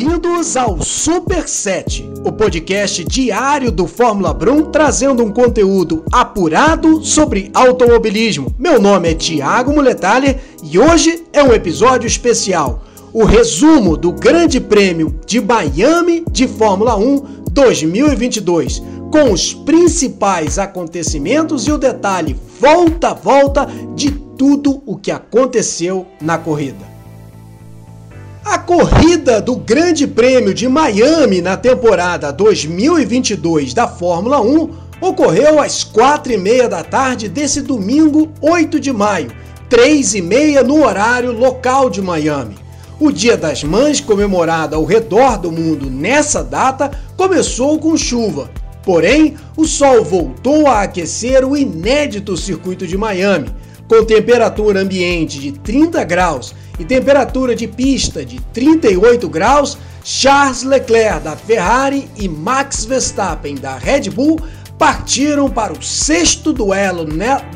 Bem-vindos ao Super 7, o podcast diário do Fórmula Brum, trazendo um conteúdo apurado sobre automobilismo. Meu nome é Tiago Muletali e hoje é um episódio especial. O resumo do Grande Prêmio de Miami de Fórmula 1 2022, com os principais acontecimentos e o detalhe volta a volta de tudo o que aconteceu na corrida. A corrida do Grande Prêmio de Miami na temporada 2022 da Fórmula 1 ocorreu às 4 e meia da tarde desse domingo, 8 de maio, 3 e meia no horário local de Miami. O Dia das Mães, comemorado ao redor do mundo nessa data, começou com chuva. Porém, o sol voltou a aquecer o inédito circuito de Miami, com temperatura ambiente de 30 graus e temperatura de pista de 38 graus, Charles Leclerc da Ferrari e Max Verstappen da Red Bull partiram para o sexto duelo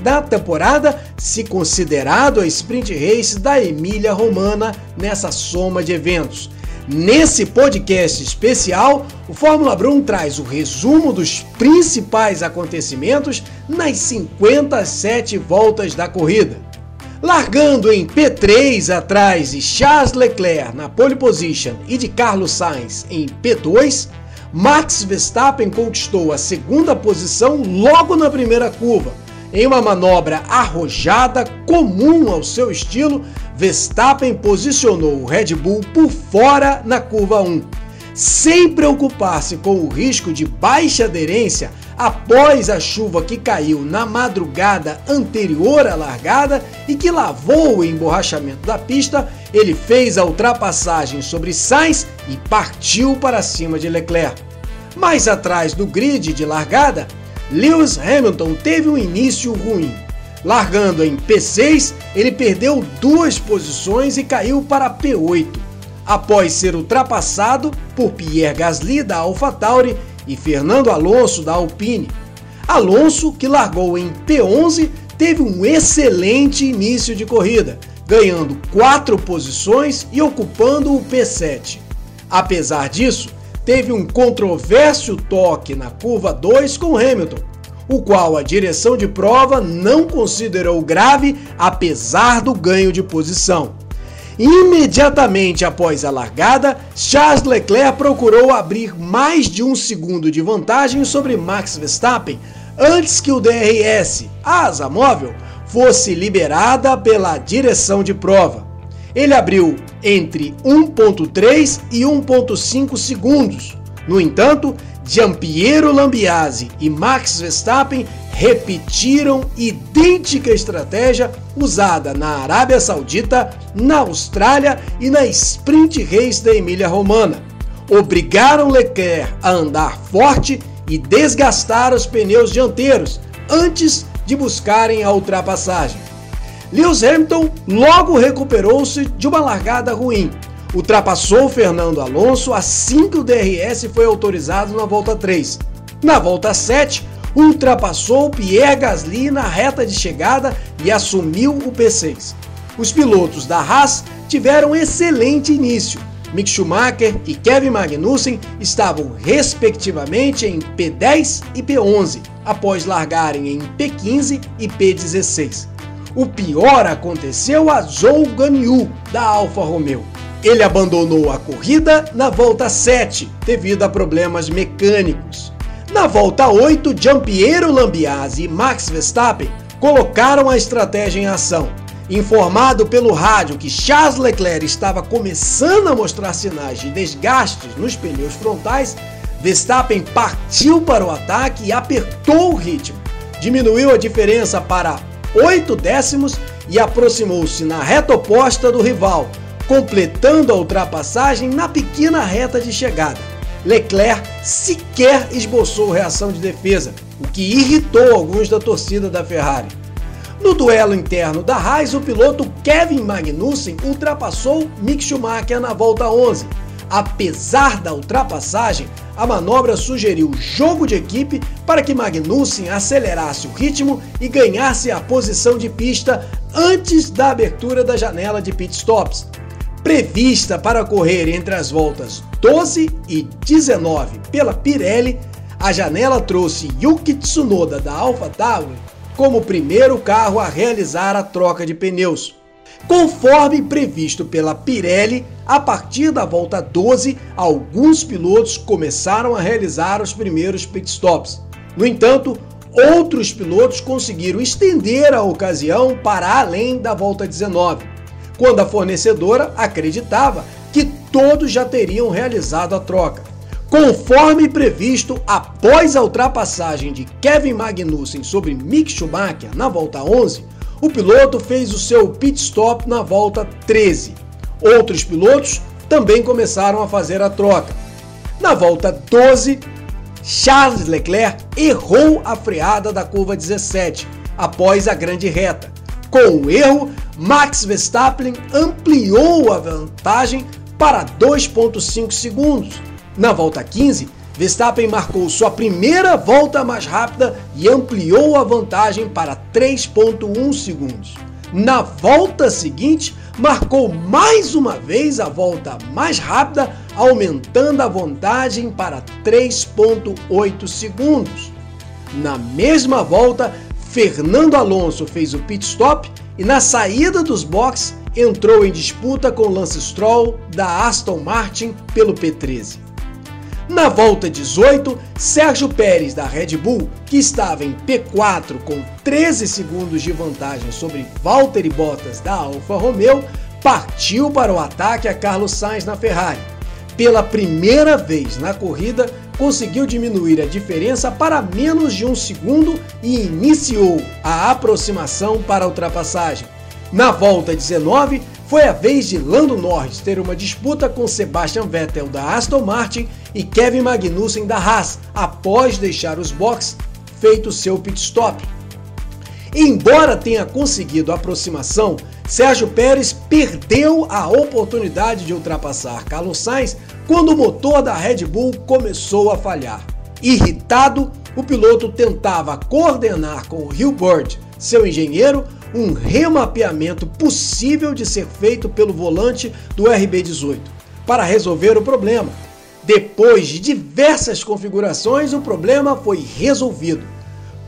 da temporada, se considerado a sprint race da Emília Romana nessa soma de eventos. Nesse podcast especial, o Fórmula Brum traz o resumo dos principais acontecimentos nas 57 voltas da corrida. Largando em P3 atrás de Charles Leclerc na pole position e de Carlos Sainz em P2, Max Verstappen conquistou a segunda posição logo na primeira curva. Em uma manobra arrojada, comum ao seu estilo, Verstappen posicionou o Red Bull por fora na curva 1. Sem preocupar-se com o risco de baixa aderência, após a chuva que caiu na madrugada anterior à largada e que lavou o emborrachamento da pista, ele fez a ultrapassagem sobre Sainz e partiu para cima de Leclerc. Mais atrás do grid de largada, Lewis Hamilton teve um início ruim. Largando em P6, ele perdeu duas posições e caiu para P8, após ser ultrapassado por Pierre Gasly da AlphaTauri e Fernando Alonso da Alpine. Alonso, que largou em P11, teve um excelente início de corrida, ganhando quatro posições e ocupando o P7. Apesar disso, teve um controverso toque na curva 2 com Hamilton, o qual a direção de prova não considerou grave apesar do ganho de posição. Imediatamente após a largada, Charles Leclerc procurou abrir mais de um segundo de vantagem sobre Max Verstappen antes que o DRS, a asa móvel, fosse liberada pela direção de prova. Ele abriu entre 1.3 e 1.5 segundos. No entanto, Giampiero Lambiase e Max Verstappen repetiram idêntica estratégia usada na Arábia Saudita, na Austrália e na Sprint Race da Emília Romana. Obrigaram Leclerc a andar forte e desgastar os pneus dianteiros antes de buscarem a ultrapassagem. Lewis Hamilton logo recuperou-se de uma largada ruim. Ultrapassou Fernando Alonso assim que o DRS foi autorizado na volta 3. Na volta 7, ultrapassou Pierre Gasly na reta de chegada e assumiu o P6. Os pilotos da Haas tiveram excelente início. Mick Schumacher e Kevin Magnussen estavam respectivamente em P10 e P11, após largarem em P15 e P16. O pior aconteceu a Zhou Ganyu, da Alfa Romeo. Ele abandonou a corrida na volta 7 devido a problemas mecânicos. Na volta 8, Giampiero Lambiase e Max Verstappen colocaram a estratégia em ação. Informado pelo rádio que Charles Leclerc estava começando a mostrar sinais de desgastes nos pneus frontais, Verstappen partiu para o ataque e apertou o ritmo. Diminuiu a diferença para 8 décimos e aproximou-se na reta oposta do rival, completando a ultrapassagem na pequena reta de chegada. Leclerc sequer esboçou reação de defesa, o que irritou alguns da torcida da Ferrari. No duelo interno da Haas, o piloto Kevin Magnussen ultrapassou Mick Schumacher na volta 11. Apesar da ultrapassagem, a manobra sugeriu jogo de equipe para que Magnussen acelerasse o ritmo e ganhasse a posição de pista antes da abertura da janela de pit stops. Prevista para correr entre as voltas 12 e 19 pela Pirelli, a janela trouxe Yuki Tsunoda da AlphaTauri como o primeiro carro a realizar a troca de pneus. Conforme previsto pela Pirelli, a partir da volta 12, alguns pilotos começaram a realizar os primeiros pitstops. No entanto, outros pilotos conseguiram estender a ocasião para além da volta 19, quando a fornecedora acreditava que todos já teriam realizado a troca. Conforme previsto, após a ultrapassagem de Kevin Magnussen sobre Mick Schumacher na volta 11, o piloto fez o seu pit stop na volta 13. Outros pilotos também começaram a fazer a troca. Na volta 12, Charles Leclerc errou a freada da curva 17 após a grande reta. Com o erro, Max Verstappen ampliou a vantagem para 2,5 segundos. Na volta 15, Verstappen marcou sua primeira volta mais rápida e ampliou a vantagem para 3,1 segundos. Na volta seguinte, marcou mais uma vez a volta mais rápida, aumentando a vantagem para 3,8 segundos. Na mesma volta, Fernando Alonso fez o pit stop e na saída dos boxes entrou em disputa com Lance Stroll da Aston Martin pelo P13. Na volta 18, Sérgio Pérez da Red Bull, que estava em P4 com 13 segundos de vantagem sobre Valtteri Bottas da Alfa Romeo, partiu para o ataque a Carlos Sainz na Ferrari. Pela primeira vez na corrida, conseguiu diminuir a diferença para menos de um segundo e iniciou a aproximação para a ultrapassagem. Na volta 19, foi a vez de Lando Norris ter uma disputa com Sebastian Vettel da Aston Martin e Kevin Magnussen da Haas após deixar os boxes feito seu pit stop. Embora tenha conseguido a aproximação, Sérgio Pérez perdeu a oportunidade de ultrapassar Carlos Sainz quando o motor da Red Bull começou a falhar. Irritado, o piloto tentava coordenar com o Hilbert, seu engenheiro, um remapeamento possível de ser feito pelo volante do RB18 para resolver o problema. Depois de diversas configurações, o problema foi resolvido.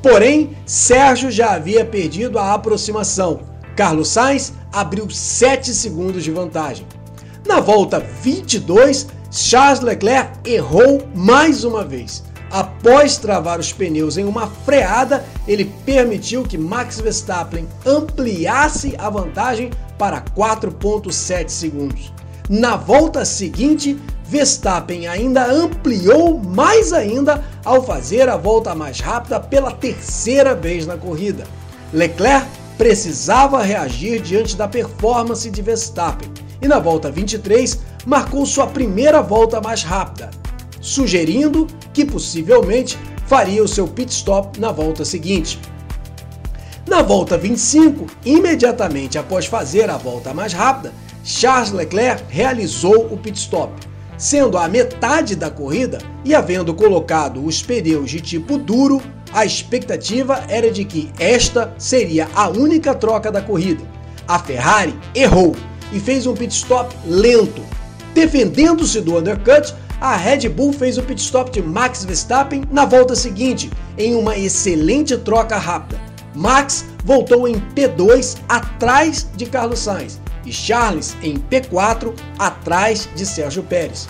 Porém, Sérgio já havia perdido a aproximação. Carlos Sainz abriu 7 segundos de vantagem. Na volta 22, Charles Leclerc errou mais uma vez. Após travar os pneus em uma freada, ele permitiu que Max Verstappen ampliasse a vantagem para 4,7 segundos. Na volta seguinte, Verstappen ainda ampliou mais ainda ao fazer a volta mais rápida pela terceira vez na corrida. Leclerc precisava reagir diante da performance de Verstappen e na volta 23 marcou sua primeira volta mais rápida, sugerindo que possivelmente faria o seu pit stop na volta seguinte. Na volta 25, imediatamente após fazer a volta mais rápida, Charles Leclerc realizou o pit stop. Sendo a metade da corrida e havendo colocado os pneus de tipo duro, a expectativa era de que esta seria a única troca da corrida. A Ferrari errou e fez um pit stop lento. Defendendo-se do undercut, a Red Bull fez o pit stop de Max Verstappen na volta seguinte, em uma excelente troca rápida. Max voltou em P2 atrás de Carlos Sainz e Charles em P4 atrás de Sérgio Pérez.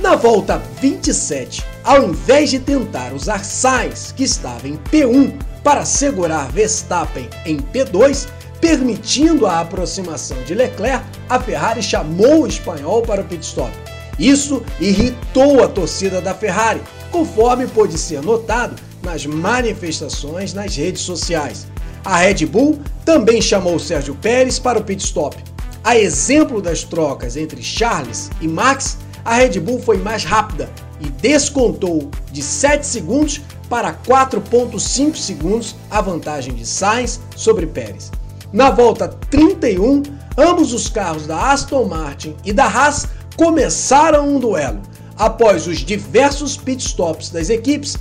Na volta 27, ao invés de tentar usar Sainz, que estava em P1, para segurar Verstappen em P2, permitindo a aproximação de Leclerc, a Ferrari chamou o espanhol para o pit stop. Isso irritou a torcida da Ferrari, conforme pôde ser notado nas manifestações nas redes sociais. A Red Bull também chamou Sérgio Pérez para o pit stop. A exemplo das trocas entre Charles e Max, a Red Bull foi mais rápida e descontou de 7 segundos para 4,5 segundos a vantagem de Sainz sobre Pérez. Na volta 31, ambos os carros da Aston Martin e da Haas começaram um duelo. Após os diversos pitstops das equipes,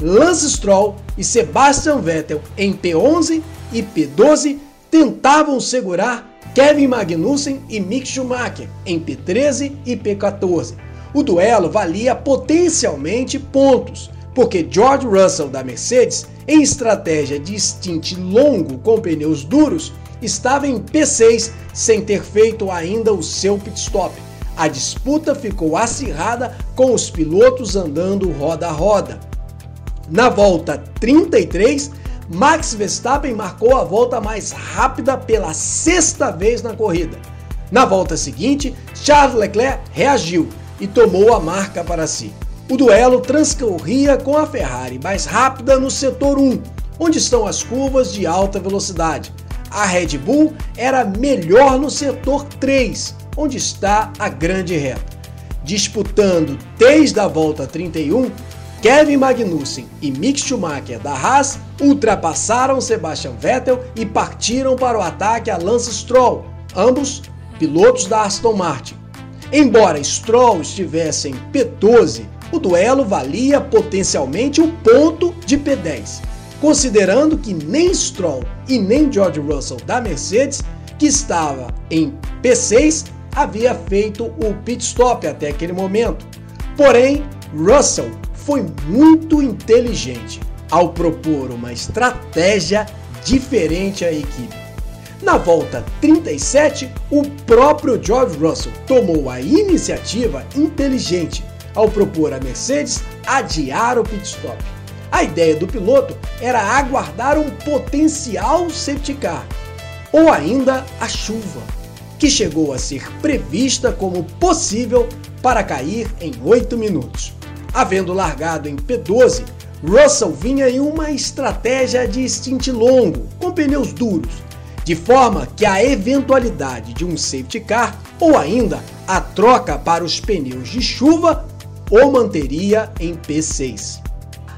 Lance Stroll e Sebastian Vettel em P11 e P12 tentavam segurar Kevin Magnussen e Mick Schumacher em P13 e P14. O duelo valia potencialmente pontos, porque George Russell da Mercedes, em estratégia de stint longo com pneus duros, estava em P6 sem ter feito ainda o seu pit stop. A disputa ficou acirrada com os pilotos andando roda a roda. Na volta 33, Max Verstappen marcou a volta mais rápida pela sexta vez na corrida. Na volta seguinte, Charles Leclerc reagiu e tomou a marca para si. O duelo transcorria com a Ferrari mais rápida no setor 1, onde estão as curvas de alta velocidade. A Red Bull era melhor no setor 3, onde está a grande reta. Disputando desde a volta 31, Kevin Magnussen e Mick Schumacher da Haas ultrapassaram Sebastian Vettel e partiram para o ataque a Lance Stroll, ambos pilotos da Aston Martin. Embora Stroll estivesse em P12, o duelo valia potencialmente o ponto de P10, considerando que nem Stroll e nem George Russell da Mercedes, que estava em P6, havia feito o pit stop até aquele momento. Porém, Russell foi muito inteligente ao propor uma estratégia diferente à equipe. Na volta 37, o próprio George Russell tomou a iniciativa inteligente ao propor à Mercedes adiar o pit stop. A ideia do piloto era aguardar um potencial safety car, ou ainda a chuva, que chegou a ser prevista como possível para cair em 8 minutos. Havendo largado em P12, Russell vinha em uma estratégia de stint longo, com pneus duros, de forma que a eventualidade de um safety car ou ainda a troca para os pneus de chuva o manteria em P6.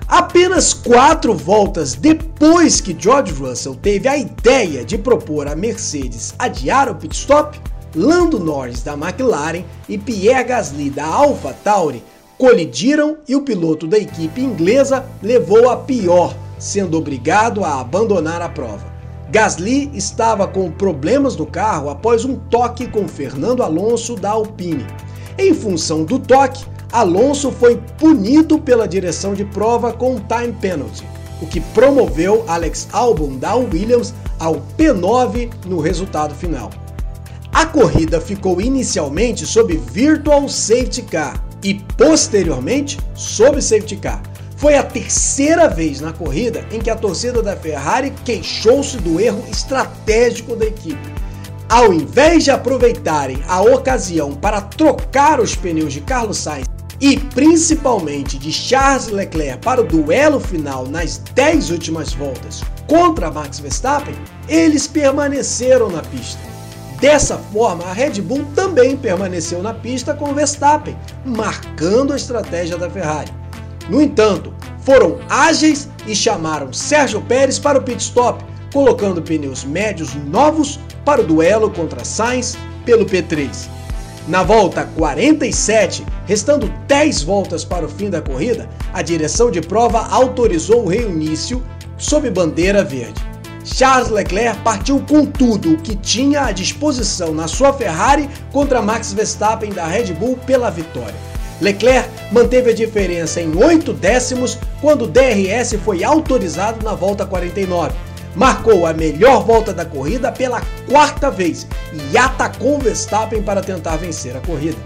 Apenas quatro voltas depois que George Russell teve a ideia de propor a Mercedes adiar o pit stop, Lando Norris da McLaren e Pierre Gasly da AlphaTauri colidiram e o piloto da equipe inglesa levou a pior, sendo obrigado a abandonar a prova. Gasly estava com problemas no carro após um toque com Fernando Alonso da Alpine. Em função do toque, Alonso foi punido pela direção de prova com time penalty, o que promoveu Alex Albon da Williams ao P9 no resultado final. A corrida ficou inicialmente sob Virtual Safety Car e posteriormente sob Safety Car. Foi a terceira vez na corrida em que a torcida da Ferrari queixou-se do erro estratégico da equipe. Ao invés de aproveitarem a ocasião para trocar os pneus de Carlos Sainz e principalmente de Charles Leclerc para o duelo final nas 10 últimas voltas contra Max Verstappen, eles permaneceram na pista. Dessa forma, a Red Bull também permaneceu na pista com Verstappen, marcando a estratégia da Ferrari. No entanto, foram ágeis e chamaram Sérgio Pérez para o pit stop, colocando pneus médios novos para o duelo contra Sainz pelo P3. Na volta 47, restando 10 voltas para o fim da corrida, a direção de prova autorizou o reinício sob bandeira verde. Charles Leclerc partiu com tudo o que tinha à disposição na sua Ferrari contra Max Verstappen da Red Bull pela vitória. Leclerc manteve a diferença em 8 décimos quando o DRS foi autorizado na volta 49 marcou a melhor volta da corrida pela quarta vez e atacou Verstappen para tentar vencer a corrida.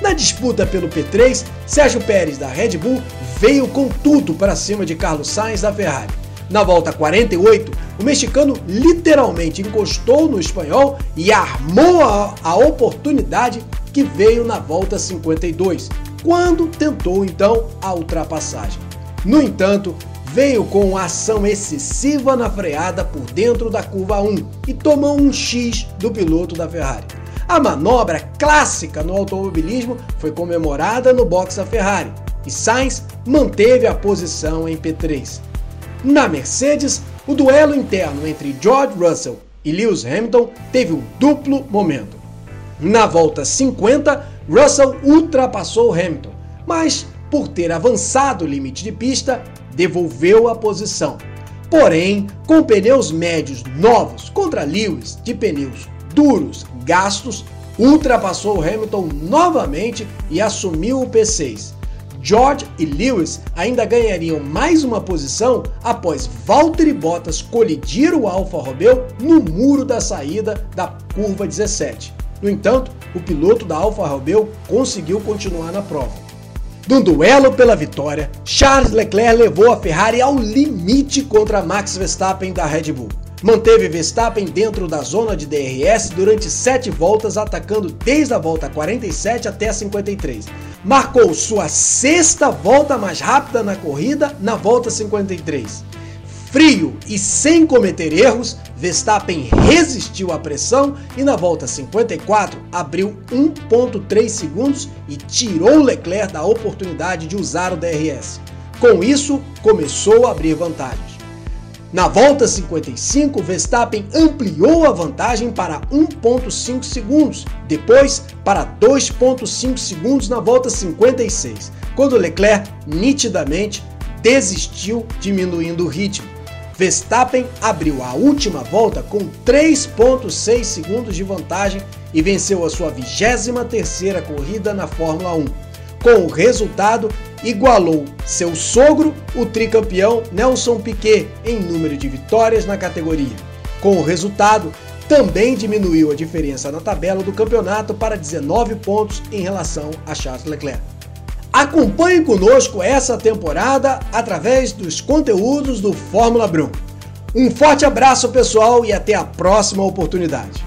Na disputa pelo P3, Sérgio Pérez da Red Bull veio com tudo para cima de Carlos Sainz da Ferrari. Na volta 48, o mexicano literalmente encostou no espanhol e armou a, a oportunidade que veio na volta 52, quando tentou então a ultrapassagem. No entanto, veio com ação excessiva na freada por dentro da curva 1 e tomou um X do piloto da Ferrari. A manobra clássica no automobilismo foi comemorada no box da Ferrari e Sainz manteve a posição em P3. Na Mercedes, o duelo interno entre George Russell e Lewis Hamilton teve um duplo momento. Na volta 50, Russell ultrapassou Hamilton, mas por ter avançado o limite de pista, devolveu a posição. Porém, com pneus médios novos contra Lewis de pneus duros gastos, ultrapassou Hamilton novamente e assumiu o P6. George e Lewis ainda ganhariam mais uma posição após Valtteri Bottas colidir o Alfa Romeo no muro da saída da curva 17. No entanto, o piloto da Alfa Romeo conseguiu continuar na prova. Num duelo pela vitória, Charles Leclerc levou a Ferrari ao limite contra Max Verstappen da Red Bull. Manteve Verstappen dentro da zona de DRS durante sete voltas, atacando desde a volta 47 até a 53. Marcou sua sexta volta mais rápida na corrida na volta 53. Frio e sem cometer erros, Verstappen resistiu à pressão e na volta 54 abriu 1.3 segundos e tirou Leclerc da oportunidade de usar o DRS. Com isso, começou a abrir vantagens. Na volta 55, Verstappen ampliou a vantagem para 1.5 segundos, depois para 2.5 segundos na volta 56, quando Leclerc nitidamente desistiu, diminuindo o ritmo. Verstappen abriu a última volta com 3.6 segundos de vantagem e venceu a sua 23ª corrida na Fórmula 1. Com o resultado, igualou seu sogro, o tricampeão Nelson Piquet, em número de vitórias na categoria. Com o resultado, também diminuiu a diferença na tabela do campeonato para 19 pontos em relação a Charles Leclerc. Acompanhe conosco essa temporada através dos conteúdos do Fórmula Brum. Um forte abraço pessoal e até a próxima oportunidade.